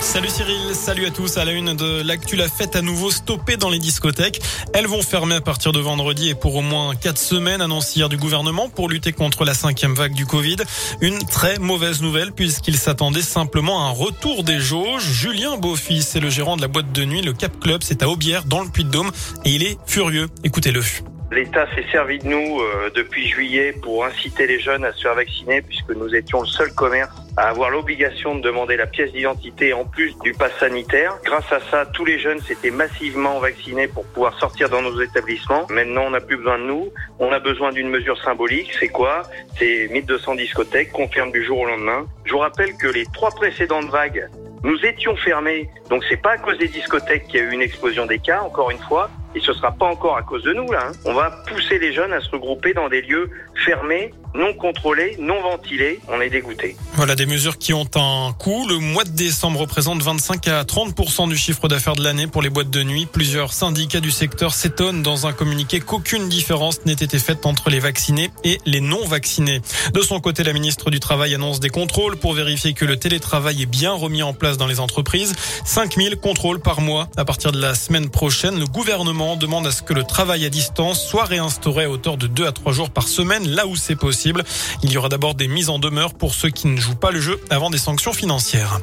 Salut Cyril, salut à tous. À la une de l'actu, la fête à nouveau stoppée dans les discothèques. Elles vont fermer à partir de vendredi et pour au moins quatre semaines, annonce hier du gouvernement pour lutter contre la cinquième vague du Covid. Une très mauvaise nouvelle puisqu'il s'attendait simplement à un retour des jauges. Julien Beaufils c'est le gérant de la boîte de nuit, le Cap Club, c'est à Aubière dans le Puy-de-Dôme et il est furieux. Écoutez-le. L'État s'est servi de nous euh, depuis juillet pour inciter les jeunes à se faire vacciner puisque nous étions le seul commerce à avoir l'obligation de demander la pièce d'identité en plus du pass sanitaire. Grâce à ça, tous les jeunes s'étaient massivement vaccinés pour pouvoir sortir dans nos établissements. Maintenant, on n'a plus besoin de nous. On a besoin d'une mesure symbolique. C'est quoi? C'est 1200 discothèques, confirme du jour au lendemain. Je vous rappelle que les trois précédentes vagues nous étions fermés, donc c'est pas à cause des discothèques qu'il y a eu une explosion des cas, encore une fois, et ce sera pas encore à cause de nous là. Hein. On va pousser les jeunes à se regrouper dans des lieux fermés non contrôlé, non ventilé, on est dégoûté. Voilà des mesures qui ont un coût. Le mois de décembre représente 25 à 30 du chiffre d'affaires de l'année pour les boîtes de nuit. Plusieurs syndicats du secteur s'étonnent dans un communiqué qu'aucune différence n'ait été faite entre les vaccinés et les non vaccinés. De son côté, la ministre du Travail annonce des contrôles pour vérifier que le télétravail est bien remis en place dans les entreprises. 5000 contrôles par mois à partir de la semaine prochaine. Le gouvernement demande à ce que le travail à distance soit réinstauré à hauteur de 2 à 3 jours par semaine là où c'est possible. Il y aura d'abord des mises en demeure pour ceux qui ne jouent pas le jeu avant des sanctions financières.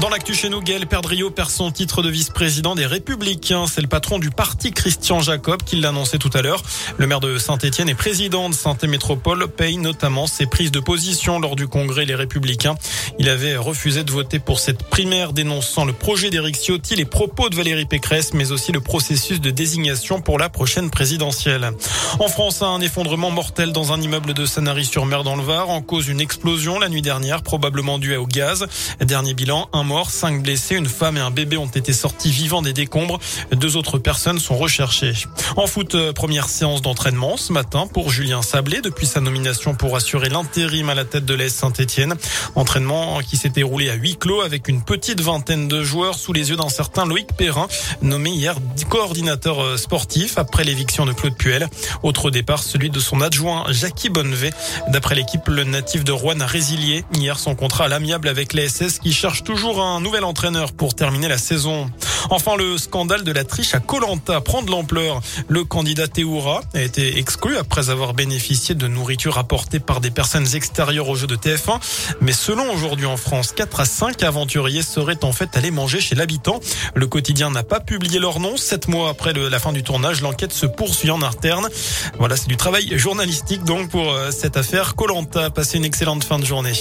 Dans l'actu chez nous, Gaël Perdriau perd son titre de vice-président des Républicains. C'est le patron du parti Christian Jacob qui l'a annoncé tout à l'heure. Le maire de Saint-Etienne et président de Saint-Métropole paye notamment ses prises de position lors du congrès Les Républicains. Il avait refusé de voter pour cette primaire dénonçant le projet d'Éric Ciotti, les propos de Valérie Pécresse, mais aussi le processus de désignation pour la prochaine présidentielle. En France, un effondrement mortel dans un immeuble de Sanary-sur-Mer dans le Var en cause une explosion la nuit dernière, probablement due au gaz. Dernier bilan, un mort, cinq blessés, une femme et un bébé ont été sortis vivants des décombres. Deux autres personnes sont recherchées. En foot, euh, première séance d'entraînement ce matin pour Julien Sablé depuis sa nomination pour assurer l'intérim à la tête de l'Est Saint-Etienne. Entraînement qui s'est déroulé à huis clos avec une petite vingtaine de joueurs sous les yeux d'un certain Loïc Perrin, nommé hier coordinateur euh, sportif après l'éviction de Claude Puel. Autre départ, celui de son adjoint Jackie Bonnevet. D'après l'équipe, le natif de Rouen a résilié hier son contrat à l'amiable avec l'ASS qui cherche toujours un nouvel entraîneur pour terminer la saison. Enfin, le scandale de la triche à Colanta prend de l'ampleur. Le candidat Théoura a été exclu après avoir bénéficié de nourriture apportée par des personnes extérieures au jeu de TF1. Mais selon aujourd'hui en France, 4 à 5 aventuriers seraient en fait allés manger chez l'habitant. Le quotidien n'a pas publié leur nom. Sept mois après la fin du tournage, l'enquête se poursuit en interne. Voilà, c'est du travail journalistique donc pour euh, cette affaire. Colanta, passez une excellente fin de journée.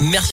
Merci.